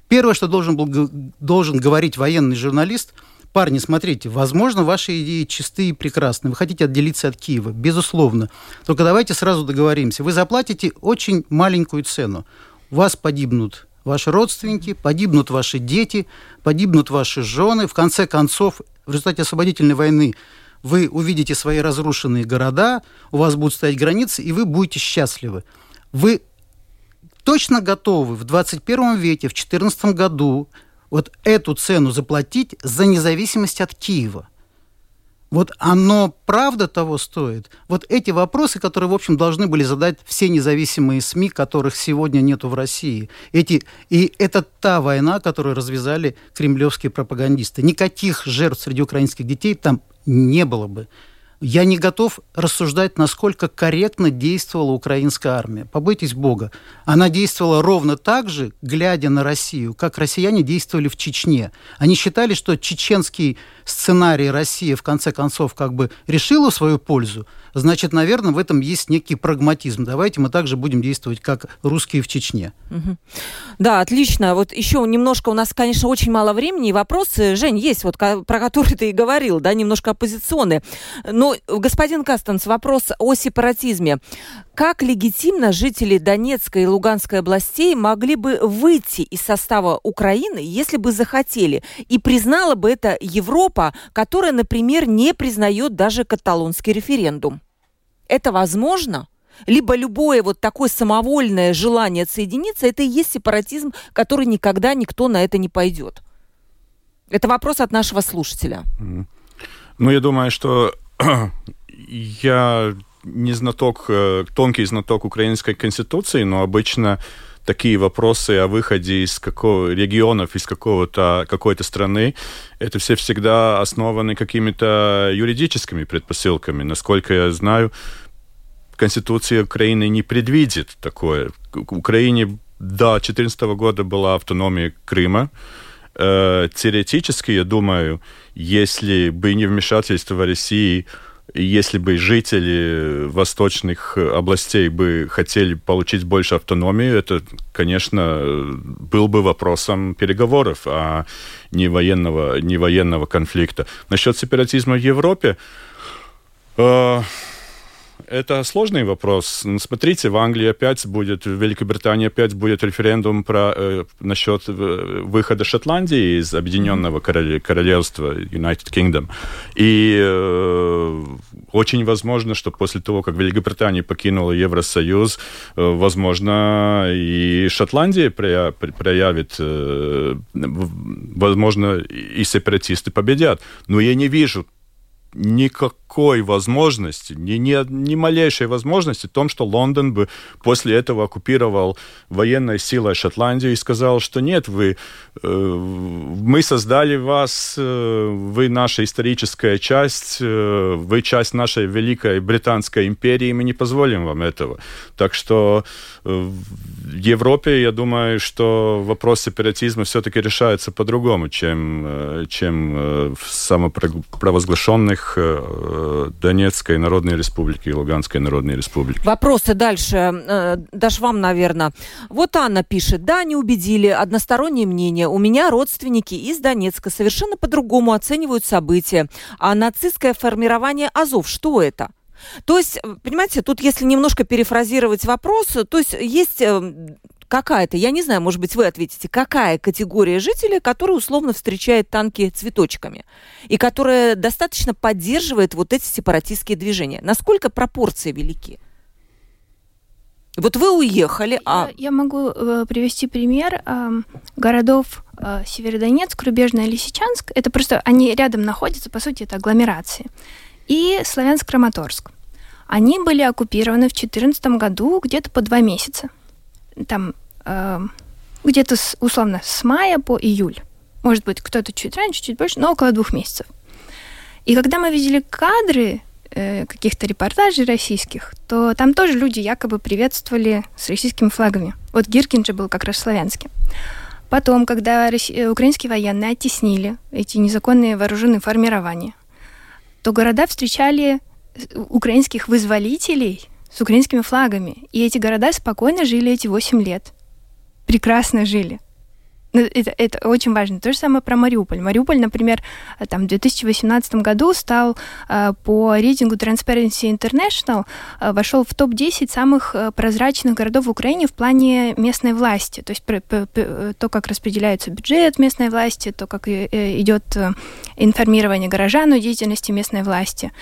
Первое, что должен, был, должен говорить военный журналист, парни, смотрите, возможно, ваши идеи чистые и прекрасные. Вы хотите отделиться от Киева, безусловно. Только давайте сразу договоримся. Вы заплатите очень маленькую цену. Вас погибнут ваши родственники, погибнут ваши дети, погибнут ваши жены. В конце концов, в результате освободительной войны вы увидите свои разрушенные города, у вас будут стоять границы, и вы будете счастливы. Вы точно готовы в 21 веке, в 2014 году вот эту цену заплатить за независимость от Киева – вот оно правда того стоит? Вот эти вопросы, которые, в общем, должны были задать все независимые СМИ, которых сегодня нету в России. Эти, и это та война, которую развязали кремлевские пропагандисты. Никаких жертв среди украинских детей там не было бы я не готов рассуждать, насколько корректно действовала украинская армия. Побойтесь Бога. Она действовала ровно так же, глядя на Россию, как россияне действовали в Чечне. Они считали, что чеченский сценарий России в конце концов как бы решила в свою пользу, значит, наверное, в этом есть некий прагматизм. Давайте мы также будем действовать, как русские в Чечне. Угу. Да, отлично. Вот еще немножко у нас, конечно, очень мало времени, и вопросы, Жень, есть, вот про которые ты и говорил, да, немножко оппозиционные. Но, господин Кастенс, вопрос о сепаратизме. Как легитимно жители Донецкой и Луганской областей могли бы выйти из состава Украины, если бы захотели? И признала бы это Европа, которая, например, не признает даже каталонский референдум? Это возможно? Либо любое вот такое самовольное желание отсоединиться, это и есть сепаратизм, который никогда никто на это не пойдет. Это вопрос от нашего слушателя. Ну, я думаю, что я не знаток, э, тонкий знаток украинской конституции, но обычно такие вопросы о выходе из какого регионов, из какого-то какой-то страны, это все всегда основаны какими-то юридическими предпосылками. Насколько я знаю, Конституция Украины не предвидит такое. В Украине до 2014 года была автономия Крыма. Э, теоретически, я думаю, если бы не вмешательство России если бы жители восточных областей бы хотели получить больше автономии, это, конечно, был бы вопросом переговоров, а не военного, не военного конфликта. Насчет сепаратизма в Европе, э, это сложный вопрос. Смотрите, в Англии опять будет, в Великобритании опять будет референдум про, э, насчет э, выхода Шотландии из Объединенного короле, Королевства, United Kingdom. И э, очень возможно, что после того, как Великобритания покинула Евросоюз, э, возможно, и Шотландия проявит, э, возможно, и сепаратисты победят. Но я не вижу никакой возможности, ни, ни, ни малейшей возможности в том, что Лондон бы после этого оккупировал военной силой Шотландию и сказал, что нет, вы, э, мы создали вас, э, вы наша историческая часть, э, вы часть нашей великой британской империи, мы не позволим вам этого. Так что э, в Европе, я думаю, что вопрос сепаратизма все-таки решается по-другому, чем, э, чем э, в самопровозглашенных остальных э, Донецкой Народной Республики и Луганской Народной Республики. Вопросы дальше. Э, дашь вам, наверное. Вот Анна пишет. Да, не убедили. Одностороннее мнение. У меня родственники из Донецка совершенно по-другому оценивают события. А нацистское формирование Азов, что это? То есть, понимаете, тут если немножко перефразировать вопрос, то есть есть э, какая-то, я не знаю, может быть, вы ответите, какая категория жителей, которая условно встречает танки цветочками и которая достаточно поддерживает вот эти сепаратистские движения? Насколько пропорции велики? Вот вы уехали, а... Я, я могу э, привести пример э, городов э, Северодонецк, Рубежное Лисичанск. Это просто, они рядом находятся, по сути, это агломерации. И Славянск-Краматорск. Они были оккупированы в 2014 году где-то по два месяца там э, где-то с, условно с мая по июль. Может быть, кто-то чуть раньше, чуть больше, но около двух месяцев. И когда мы видели кадры э, каких-то репортажей российских, то там тоже люди якобы приветствовали с российскими флагами. Вот Гиркин же был как раз славянским. Потом, когда россия, э, украинские военные оттеснили эти незаконные вооруженные формирования, то города встречали э, украинских вызволителей – с украинскими флагами. И эти города спокойно жили эти 8 лет. Прекрасно жили. Ну, это, это очень важно. То же самое про Мариуполь. Мариуполь, например, там, в 2018 году стал э, по рейтингу Transparency International э, вошел в топ-10 самых э, прозрачных городов в Украине в плане местной власти. То есть то, как распределяется бюджет местной власти, то, как э, идет э, информирование горожан о деятельности местной власти.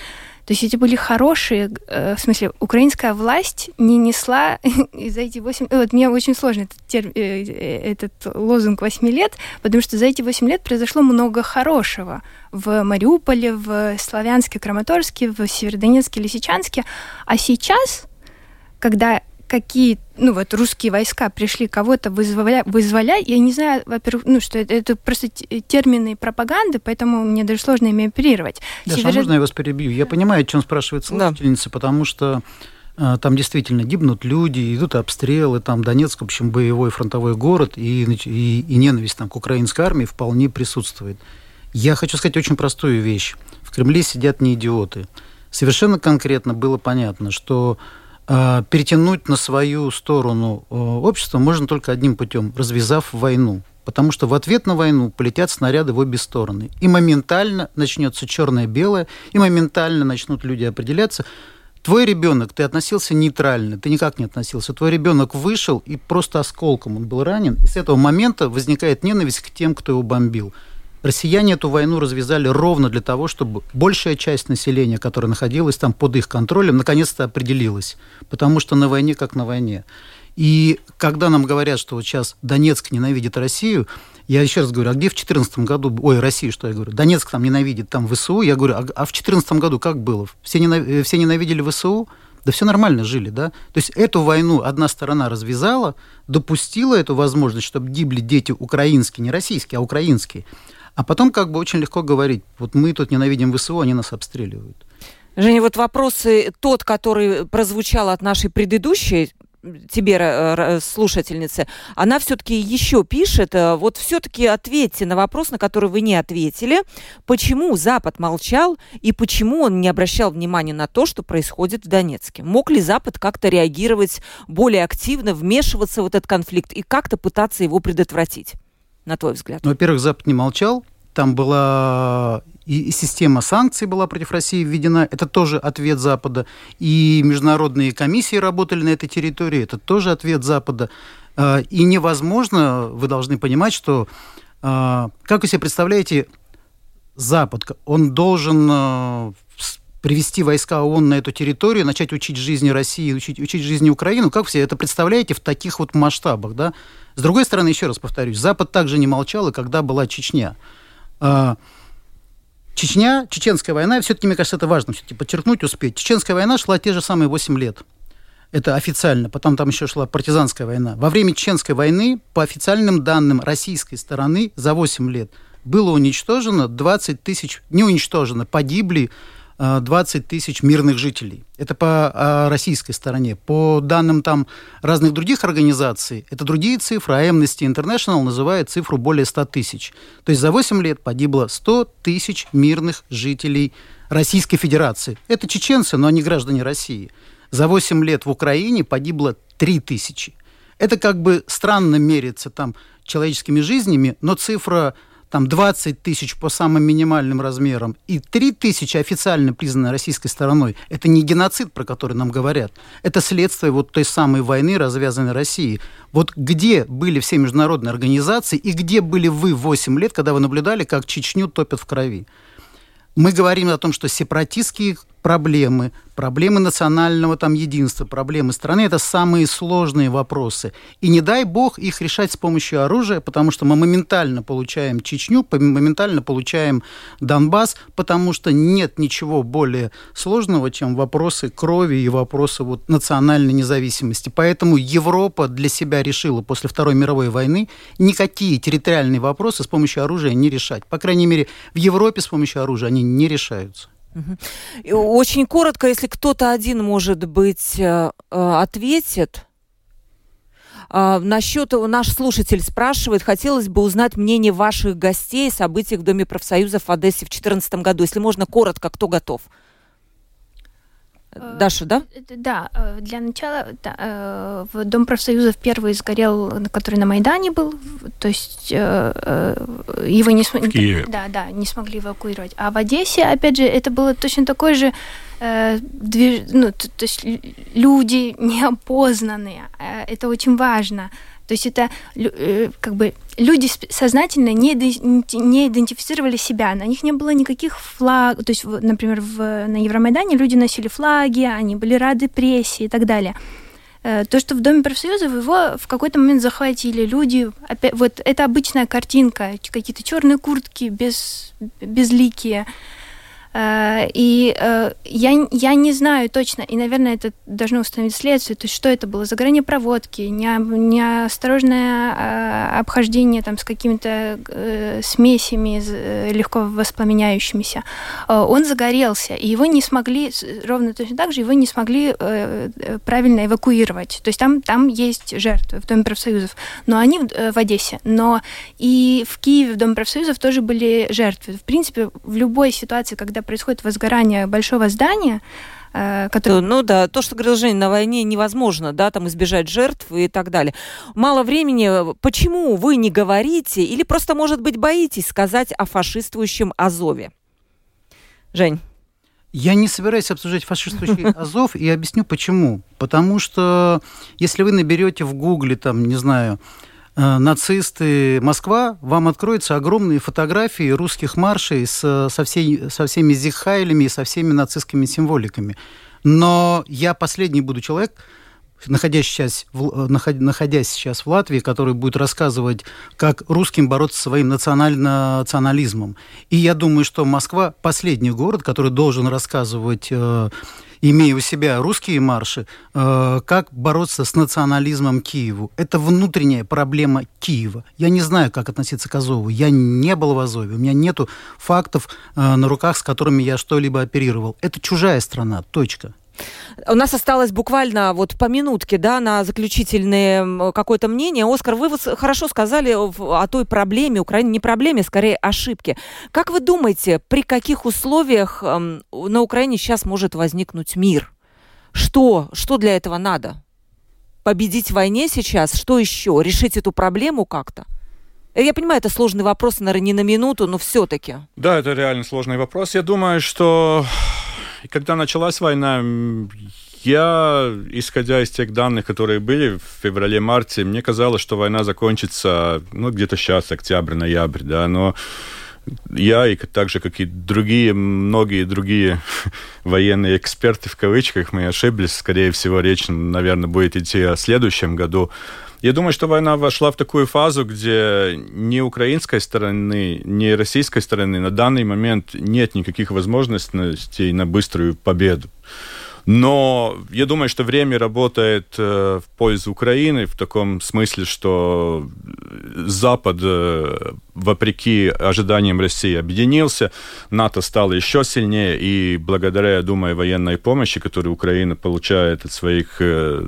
То есть эти были хорошие, э, в смысле, украинская власть не несла за эти 8... Вот мне очень сложно этот, тер, э, э, этот лозунг 8 лет, потому что за эти 8 лет произошло много хорошего в Мариуполе, в Славянске, Краматорске, в Северодонецке, Лисичанске. А сейчас, когда какие, ну вот русские войска пришли кого-то вызволять, вызволять, я не знаю, во-первых, ну что это, это просто термины пропаганды, поэтому мне даже сложно ими оперировать. Даша, Север... а можно я вас перебью? Я понимаю, о чем спрашивает слушательница, да. потому что э, там действительно гибнут люди, идут обстрелы, там Донецк, в общем, боевой фронтовой город, и, и, и ненависть там, к украинской армии вполне присутствует. Я хочу сказать очень простую вещь. В Кремле сидят не идиоты. Совершенно конкретно было понятно, что перетянуть на свою сторону э, общество можно только одним путем, развязав войну. Потому что в ответ на войну полетят снаряды в обе стороны. И моментально начнется черное-белое, и моментально начнут люди определяться. Твой ребенок, ты относился нейтрально, ты никак не относился. Твой ребенок вышел, и просто осколком он был ранен. И с этого момента возникает ненависть к тем, кто его бомбил. Россияне эту войну развязали ровно для того, чтобы большая часть населения, которая находилась там под их контролем, наконец-то определилась. Потому что на войне как на войне. И когда нам говорят, что вот сейчас Донецк ненавидит Россию, я еще раз говорю, а где в 2014 году, ой, Россия, что я говорю, Донецк там ненавидит, там ВСУ, я говорю, а, а в 2014 году как было? Все, ненавидели, все ненавидели ВСУ? Да все нормально жили, да? То есть эту войну одна сторона развязала, допустила эту возможность, чтобы гибли дети украинские, не российские, а украинские. А потом как бы очень легко говорить, вот мы тут ненавидим ВСУ, они нас обстреливают. Женя, вот вопрос тот, который прозвучал от нашей предыдущей тебе, слушательнице, она все-таки еще пишет, вот все-таки ответьте на вопрос, на который вы не ответили, почему Запад молчал и почему он не обращал внимания на то, что происходит в Донецке? Мог ли Запад как-то реагировать более активно, вмешиваться в этот конфликт и как-то пытаться его предотвратить, на твой взгляд? Ну, во-первых, Запад не молчал, там была и система санкций была против России введена, это тоже ответ Запада. И международные комиссии работали на этой территории, это тоже ответ Запада. А, и невозможно, вы должны понимать, что, а, как вы себе представляете, Запад, он должен а, привести войска ООН на эту территорию, начать учить жизни России, учить, учить жизни Украины. Как все это представляете в таких вот масштабах, да? С другой стороны, еще раз повторюсь, Запад также не молчал, и когда была Чечня. Чечня, Чеченская война, все-таки, мне кажется, это важно все-таки подчеркнуть, успеть. Чеченская война шла те же самые 8 лет. Это официально. Потом там еще шла партизанская война. Во время Чеченской войны, по официальным данным российской стороны, за 8 лет было уничтожено 20 тысяч, не уничтожено, погибли 20 тысяч мирных жителей. Это по а, российской стороне. По данным там разных других организаций, это другие цифры, а Amnesty International называет цифру более 100 тысяч. То есть за 8 лет погибло 100 тысяч мирных жителей Российской Федерации. Это чеченцы, но они граждане России. За 8 лет в Украине погибло 3 тысячи. Это как бы странно мерится там человеческими жизнями, но цифра там 20 тысяч по самым минимальным размерам и 3 тысячи официально признаны российской стороной, это не геноцид, про который нам говорят. Это следствие вот той самой войны, развязанной Россией. Вот где были все международные организации и где были вы 8 лет, когда вы наблюдали, как Чечню топят в крови? Мы говорим о том, что сепаратистские проблемы, проблемы национального там единства, проблемы страны – это самые сложные вопросы. И не дай бог их решать с помощью оружия, потому что мы моментально получаем Чечню, моментально получаем Донбасс, потому что нет ничего более сложного, чем вопросы крови и вопросы вот национальной независимости. Поэтому Европа для себя решила после Второй мировой войны никакие территориальные вопросы с помощью оружия не решать. По крайней мере, в Европе с помощью оружия они не решаются. Очень коротко, если кто-то один, может быть, э, э, ответит. А, насчет наш слушатель спрашивает, хотелось бы узнать мнение ваших гостей о событиях в Доме профсоюзов в Одессе в 2014 году. Если можно, коротко, кто готов? Э, Даша, да? Да, э, для начала да, э, в Дом профсоюзов первый сгорел, который на Майдане был, то есть его не смогли... Да, да, не смогли эвакуировать. А в Одессе, опять же, это было точно такой же движ... ну, то, то есть люди неопознанные. Это очень важно. То есть это э, как бы люди сознательно не, не идентифицировали себя, на них не было никаких флагов, то есть, например, в, на Евромайдане люди носили флаги, они были рады прессе и так далее. Э, то, что в Доме профсоюзов его в какой-то момент захватили люди, опять, вот это обычная картинка, какие-то черные куртки без, безликие, и э, я, я не знаю точно, и, наверное, это должно установить следствие, то есть что это было, загорание проводки, не, неосторожное э, обхождение там, с какими-то смесями легко воспламеняющимися. Он загорелся, и его не смогли, ровно точно так же, его не смогли правильно эвакуировать. То есть там, там есть жертвы в Доме профсоюзов, но они в, в Одессе, но и в Киеве в Доме профсоюзов тоже были жертвы. В принципе, в любой ситуации, когда происходит возгорание большого здания, э, который... Ну да, то, что говорил Женя, на войне невозможно, да, там избежать жертв и так далее. Мало времени. Почему вы не говорите или просто, может быть, боитесь сказать о фашистующем Азове? Жень. Я не собираюсь обсуждать фашистующий Азов и объясню почему. Потому что если вы наберете в Гугле, там, не знаю, Э, нацисты Москва, вам откроются огромные фотографии русских маршей с, со, всей, со всеми зихайлями и со всеми нацистскими символиками. Но я последний буду человек, находясь сейчас, в, находясь сейчас в Латвии, который будет рассказывать, как русским бороться со своим национализмом. И я думаю, что Москва последний город, который должен рассказывать э, имея у себя русские марши, э, как бороться с национализмом Киеву. Это внутренняя проблема Киева. Я не знаю, как относиться к Азову. Я не был в Азове. У меня нет фактов э, на руках, с которыми я что-либо оперировал. Это чужая страна. Точка. У нас осталось буквально вот по минутке, да, на заключительное какое-то мнение. Оскар, вы хорошо сказали о той проблеме, Украине не проблеме, скорее ошибке. Как вы думаете, при каких условиях на Украине сейчас может возникнуть мир? Что? Что для этого надо? Победить в войне сейчас? Что еще? Решить эту проблему как-то? Я понимаю, это сложный вопрос, наверное, не на минуту, но все-таки. Да, это реально сложный вопрос. Я думаю, что когда началась война, я, исходя из тех данных, которые были в феврале-марте, мне казалось, что война закончится, ну, где-то сейчас, октябрь-ноябрь, да, но я и так же, как и другие, многие другие военные эксперты, в кавычках, мы ошиблись. Скорее всего, речь, наверное, будет идти о следующем году. Я думаю, что война вошла в такую фазу, где ни украинской стороны, ни российской стороны на данный момент нет никаких возможностей на быструю победу. Но я думаю, что время работает э, в пользу Украины в таком смысле, что Запад, э, вопреки ожиданиям России, объединился, НАТО стало еще сильнее, и благодаря, я думаю, военной помощи, которую Украина получает от своих э,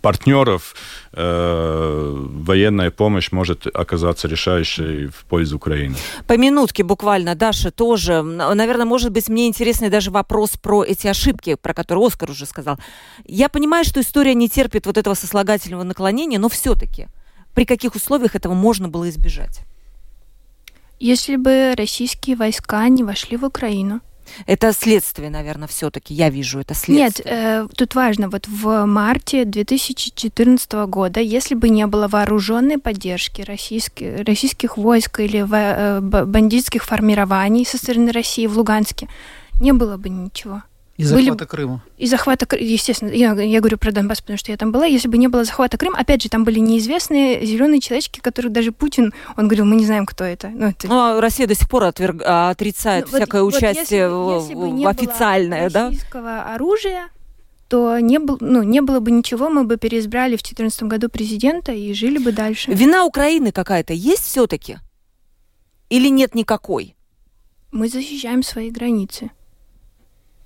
партнеров э, военная помощь может оказаться решающей в пользу Украины. По минутке буквально, Даша, тоже, наверное, может быть, мне интересный даже вопрос про эти ошибки, про которые Оскар уже сказал. Я понимаю, что история не терпит вот этого сослагательного наклонения, но все-таки при каких условиях этого можно было избежать? Если бы российские войска не вошли в Украину, это следствие, наверное, все-таки. Я вижу это следствие. Нет, э, тут важно. Вот в марте 2014 года, если бы не было вооруженной поддержки российских, российских войск или э, бандитских формирований со стороны России в Луганске, не было бы ничего. И захвата были... Крыма. И захвата Крыма, естественно. Я, я говорю про Донбасс, потому что я там была. Если бы не было захвата Крыма, опять же, там были неизвестные зеленые человечки, которых даже Путин, он говорил, мы не знаем, кто это. Ну, это... ну а Россия до сих пор отверг... А, отрицает ну, всякое вот, участие вот если, если в официальное, да? российского оружия, то не, был, ну, не было бы ничего, мы бы переизбрали в 2014 году президента и жили бы дальше. Вина Украины какая-то есть все-таки? Или нет никакой? Мы защищаем свои границы.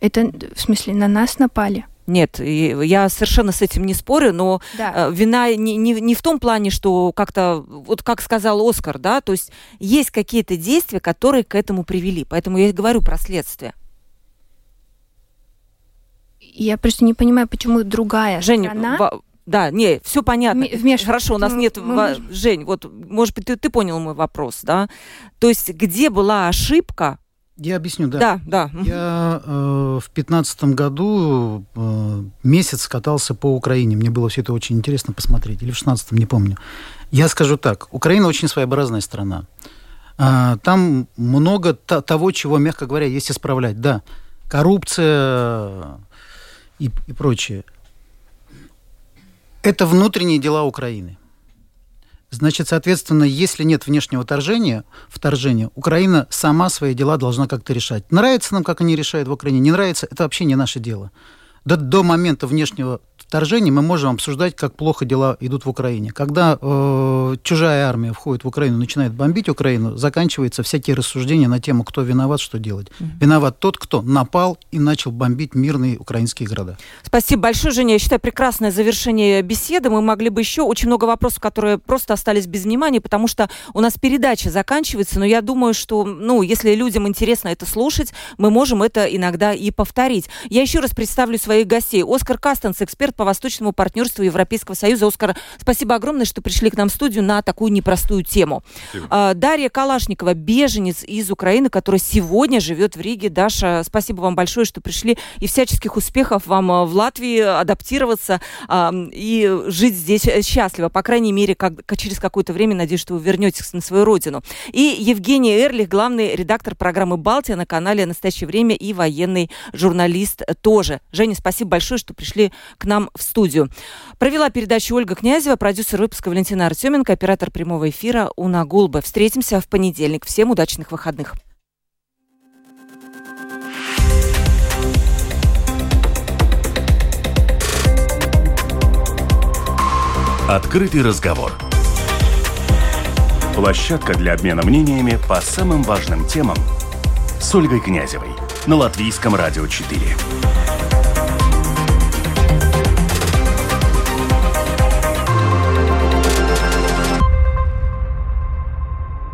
Это, в смысле, на нас напали. Нет, я совершенно с этим не спорю, но да. Э, вина не, не, не в том плане, что как-то, вот как сказал Оскар, да, то есть есть какие-то действия, которые к этому привели. Поэтому я и говорю про следствие. Я просто не понимаю, почему другая Женя, страна... В... Да, не, все понятно. Вмеш... Хорошо, у нас нет... Мы... Жень, вот, может быть, ты, ты понял мой вопрос, да? То есть где была ошибка, я объясню, да. Да, да. Я э, в пятнадцатом году э, месяц катался по Украине. Мне было все это очень интересно посмотреть. Или в шестнадцатом, не помню. Я скажу так. Украина очень своеобразная страна. Э, там много того, чего, мягко говоря, есть исправлять. Да, коррупция и, и прочее. Это внутренние дела Украины. Значит, соответственно, если нет внешнего вторжения, вторжения, Украина сама свои дела должна как-то решать. Нравится нам, как они решают в Украине, не нравится, это вообще не наше дело. До, до момента внешнего вторжения мы можем обсуждать, как плохо дела идут в Украине. Когда э, чужая армия входит в Украину, начинает бомбить Украину, заканчиваются всякие рассуждения на тему, кто виноват, что делать. Mm-hmm. Виноват тот, кто напал и начал бомбить мирные украинские города. Спасибо большое, Женя. Я считаю, прекрасное завершение беседы. Мы могли бы еще очень много вопросов, которые просто остались без внимания, потому что у нас передача заканчивается, но я думаю, что, ну, если людям интересно это слушать, мы можем это иногда и повторить. Я еще раз представлю своих гостей. Оскар Кастенс, эксперт по восточному партнерству Европейского Союза. Оскар, спасибо огромное, что пришли к нам в студию на такую непростую тему. Спасибо. А, Дарья Калашникова, беженец из Украины, которая сегодня живет в Риге. Даша, спасибо вам большое, что пришли. И всяческих успехов вам а, в Латвии адаптироваться а, и жить здесь счастливо. По крайней мере, как, через какое-то время, надеюсь, что вы вернетесь на свою родину. И Евгений Эрлих, главный редактор программы «Балтия» на канале «Настоящее время» и военный журналист тоже. Женя, спасибо большое, что пришли к нам в студию. Провела передачу Ольга Князева, продюсер выпуска Валентина Артеменко, оператор прямого эфира Уна Гулба. Встретимся в понедельник. Всем удачных выходных. Открытый разговор. Площадка для обмена мнениями по самым важным темам с Ольгой Князевой на Латвийском радио 4.